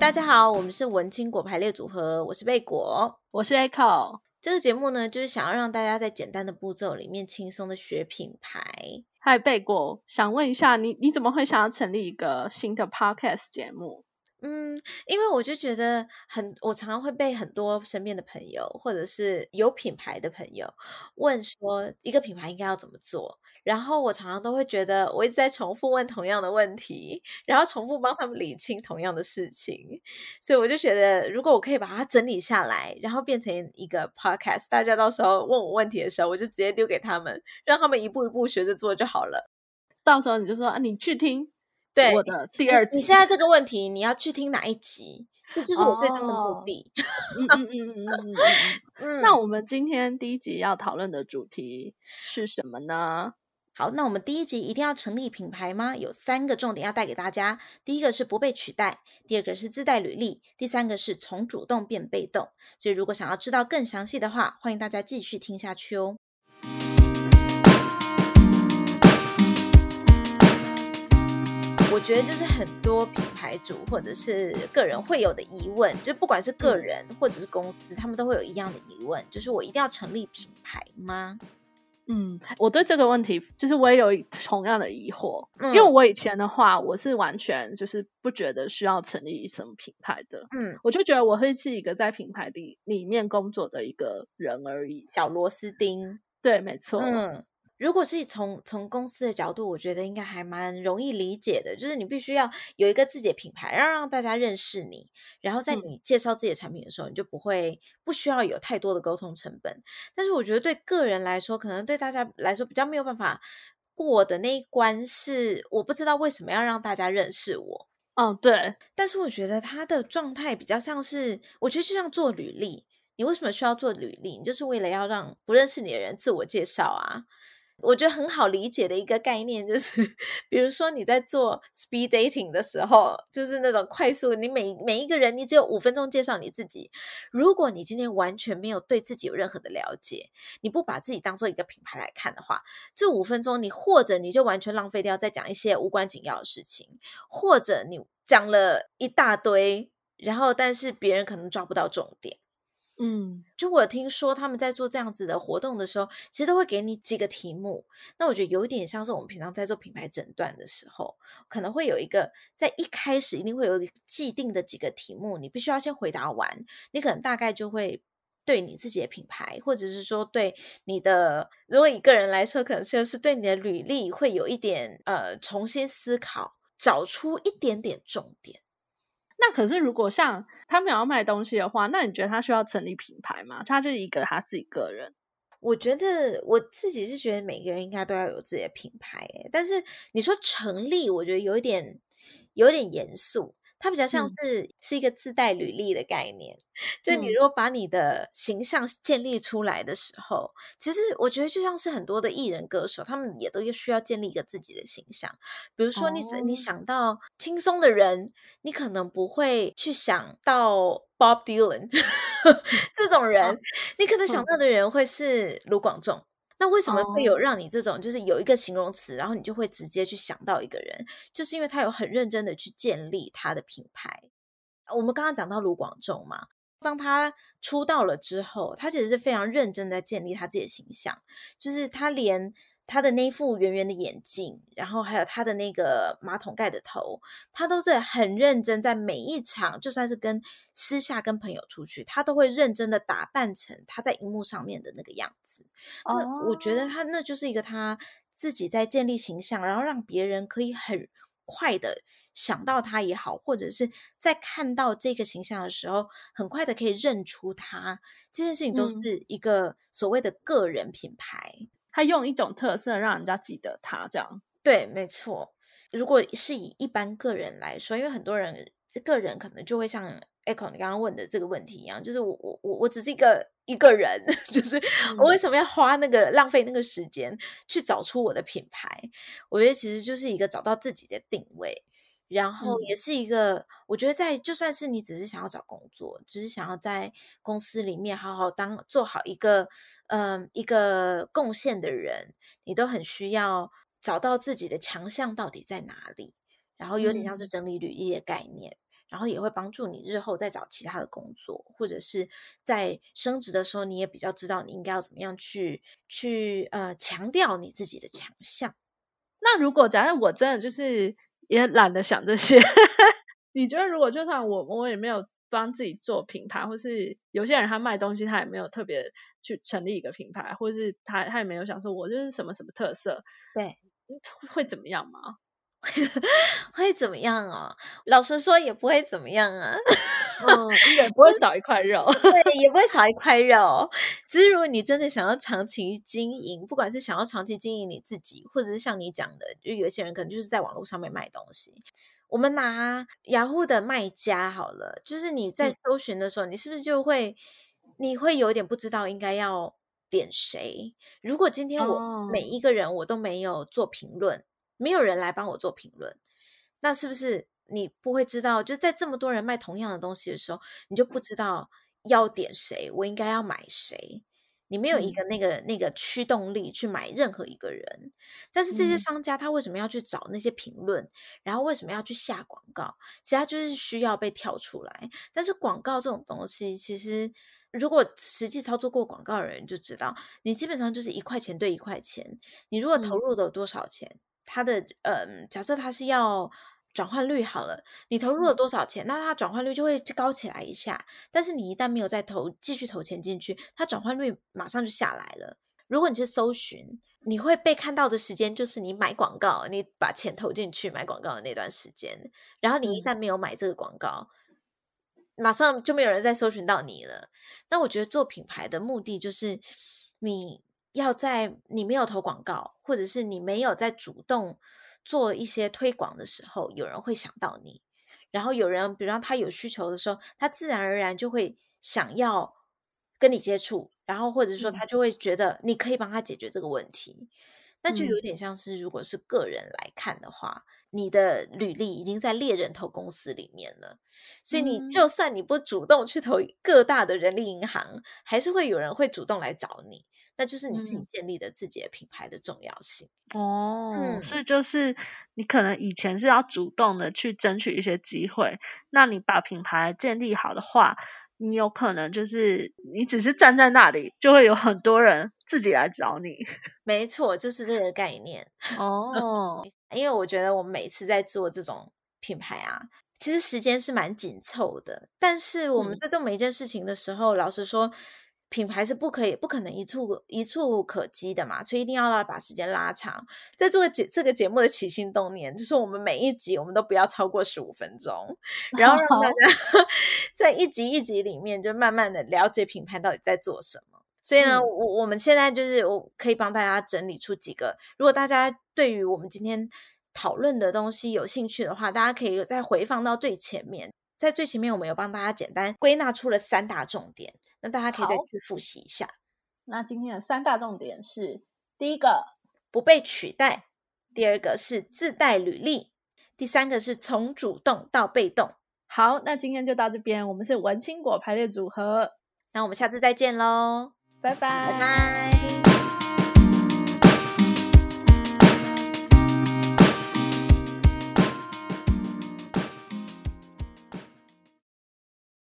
大家好，我们是文青果排列组合，我是贝果，我是 Echo。这个节目呢，就是想要让大家在简单的步骤里面轻松的学品牌。嗨，贝果，想问一下你，你怎么会想要成立一个新的 Podcast 节目？嗯，因为我就觉得很，我常常会被很多身边的朋友，或者是有品牌的朋友问说，一个品牌应该要怎么做。然后我常常都会觉得，我一直在重复问同样的问题，然后重复帮他们理清同样的事情。所以我就觉得，如果我可以把它整理下来，然后变成一个 podcast，大家到时候问我问题的时候，我就直接丢给他们，让他们一步一步学着做就好了。到时候你就说啊，你去听。对，我的第二集。你现在这个问题，你要去听哪一集？这就是我最终的目的。嗯嗯嗯嗯嗯嗯。那我们今天第一集要讨论的主题是什么呢？好，那我们第一集一定要成立品牌吗？有三个重点要带给大家。第一个是不被取代，第二个是自带履历，第三个是从主动变被动。所以如果想要知道更详细的话，欢迎大家继续听下去哦。我觉得就是很多品牌主或者是个人会有的疑问，就不管是个人或者是公司，他们都会有一样的疑问，就是我一定要成立品牌吗？嗯，我对这个问题就是我也有同样的疑惑，嗯，因为我以前的话，我是完全就是不觉得需要成立什么品牌的，嗯，我就觉得我会是一个在品牌里里面工作的一个人而已，小螺丝钉，对，没错，嗯。如果是从从公司的角度，我觉得应该还蛮容易理解的，就是你必须要有一个自己的品牌，让让大家认识你，然后在你介绍自己的产品的时候，嗯、你就不会不需要有太多的沟通成本。但是我觉得对个人来说，可能对大家来说比较没有办法过的那一关是，我不知道为什么要让大家认识我。哦，对。但是我觉得他的状态比较像是，我觉得就像做履历，你为什么需要做履历？你就是为了要让不认识你的人自我介绍啊。我觉得很好理解的一个概念就是，比如说你在做 speed dating 的时候，就是那种快速，你每每一个人你只有五分钟介绍你自己。如果你今天完全没有对自己有任何的了解，你不把自己当做一个品牌来看的话，这五分钟你或者你就完全浪费掉在讲一些无关紧要的事情，或者你讲了一大堆，然后但是别人可能抓不到重点。嗯，就我听说他们在做这样子的活动的时候，其实都会给你几个题目。那我觉得有一点像是我们平常在做品牌诊断的时候，可能会有一个在一开始一定会有一个既定的几个题目，你必须要先回答完，你可能大概就会对你自己的品牌，或者是说对你的，如果以个人来说，可能就是对你的履历会有一点呃重新思考，找出一点点重点。那可是，如果像他们要卖东西的话，那你觉得他需要成立品牌吗？他就是一个他自己个人。我觉得我自己是觉得每个人应该都要有自己的品牌，但是你说成立，我觉得有一点有点严肃。它比较像是、嗯、是一个自带履历的概念，就你如果把你的形象建立出来的时候，嗯、其实我觉得就像是很多的艺人歌手，他们也都需要建立一个自己的形象。比如说你，你、哦、你想到轻松的人，你可能不会去想到 Bob Dylan 这种人，哦、你可能想到的人会是卢广仲。那为什么会有让你这种，就是有一个形容词，然后你就会直接去想到一个人，就是因为他有很认真的去建立他的品牌。我们刚刚讲到卢广仲嘛，当他出道了之后，他其实是非常认真在建立他自己的形象，就是他连。他的那副圆圆的眼镜，然后还有他的那个马桶盖的头，他都是很认真，在每一场，就算是跟私下跟朋友出去，他都会认真的打扮成他在荧幕上面的那个样子。Oh. 那我觉得他那就是一个他自己在建立形象，然后让别人可以很快的想到他也好，或者是在看到这个形象的时候，很快的可以认出他。这件事情都是一个所谓的个人品牌。嗯他用一种特色让人家记得他，这样。对，没错。如果是以一般个人来说，因为很多人这个人可能就会像 Echo 你刚刚问的这个问题一样，就是我我我我只是一个一个人，就是我为什么要花那个浪费那个时间去找出我的品牌？我觉得其实就是一个找到自己的定位。然后也是一个，嗯、我觉得在就算是你只是想要找工作，只是想要在公司里面好好当做好一个，嗯、呃，一个贡献的人，你都很需要找到自己的强项到底在哪里，然后有点像是整理履历的概念，嗯、然后也会帮助你日后再找其他的工作，或者是在升职的时候，你也比较知道你应该要怎么样去去呃强调你自己的强项。那如果假设我真的就是也懒得想这些，你觉得如果就算我我也没有帮自己做品牌，或是有些人他卖东西他也没有特别去成立一个品牌，或是他他也没有想说我就是什么什么特色，对，会怎么样吗？会怎么样哦？老实说也不会怎么样啊，嗯，也不会少一块肉，对，也不会少一块肉。只是如果你真的想要长期经营，不管是想要长期经营你自己，或者是像你讲的，就有些人可能就是在网络上面卖东西。我们拿雅虎的卖家好了，就是你在搜寻的时候，嗯、你是不是就会，你会有点不知道应该要点谁？如果今天我每一个人我都没有做评论。没有人来帮我做评论，那是不是你不会知道？就在这么多人卖同样的东西的时候，你就不知道要点谁，我应该要买谁？你没有一个那个、嗯、那个驱动力去买任何一个人。但是这些商家他为什么要去找那些评论？嗯、然后为什么要去下广告？其实他就是需要被跳出来。但是广告这种东西，其实如果实际操作过广告的人就知道，你基本上就是一块钱对一块钱。你如果投入了多少钱？嗯它的嗯，假设它是要转换率好了，你投入了多少钱，那它转换率就会高起来一下。但是你一旦没有再投，继续投钱进去，它转换率马上就下来了。如果你是搜寻，你会被看到的时间就是你买广告，你把钱投进去买广告的那段时间。然后你一旦没有买这个广告，马上就没有人再搜寻到你了。那我觉得做品牌的目的就是你。要在你没有投广告，或者是你没有在主动做一些推广的时候，有人会想到你。然后有人，比如说他有需求的时候，他自然而然就会想要跟你接触。然后或者说他就会觉得你可以帮他解决这个问题。嗯、那就有点像是，如果是个人来看的话，嗯、你的履历已经在猎人头公司里面了。所以你就算你不主动去投各大的人力银行，还是会有人会主动来找你。那就是你自己建立的自己的品牌的重要性、嗯、哦，嗯、所以就是你可能以前是要主动的去争取一些机会，那你把品牌建立好的话，你有可能就是你只是站在那里，就会有很多人自己来找你。没错，就是这个概念哦。因为我觉得我们每次在做这种品牌啊，其实时间是蛮紧凑的，但是我们在做每一件事情的时候，嗯、老实说。品牌是不可以、不可能一触一触可及的嘛，所以一定要来把时间拉长。在这个节这个节目的起心动念，就是我们每一集我们都不要超过十五分钟，然后让大家 在一集一集里面就慢慢的了解品牌到底在做什么。所以呢，嗯、我我们现在就是我可以帮大家整理出几个，如果大家对于我们今天讨论的东西有兴趣的话，大家可以再回放到最前面，在最前面我们有帮大家简单归纳出了三大重点。那大家可以再去复习一下。那今天的三大重点是：第一个，不被取代；第二个是自带履历；第三个是从主动到被动。好，那今天就到这边。我们是文青果排列组合，那我们下次再见喽，拜拜，拜拜。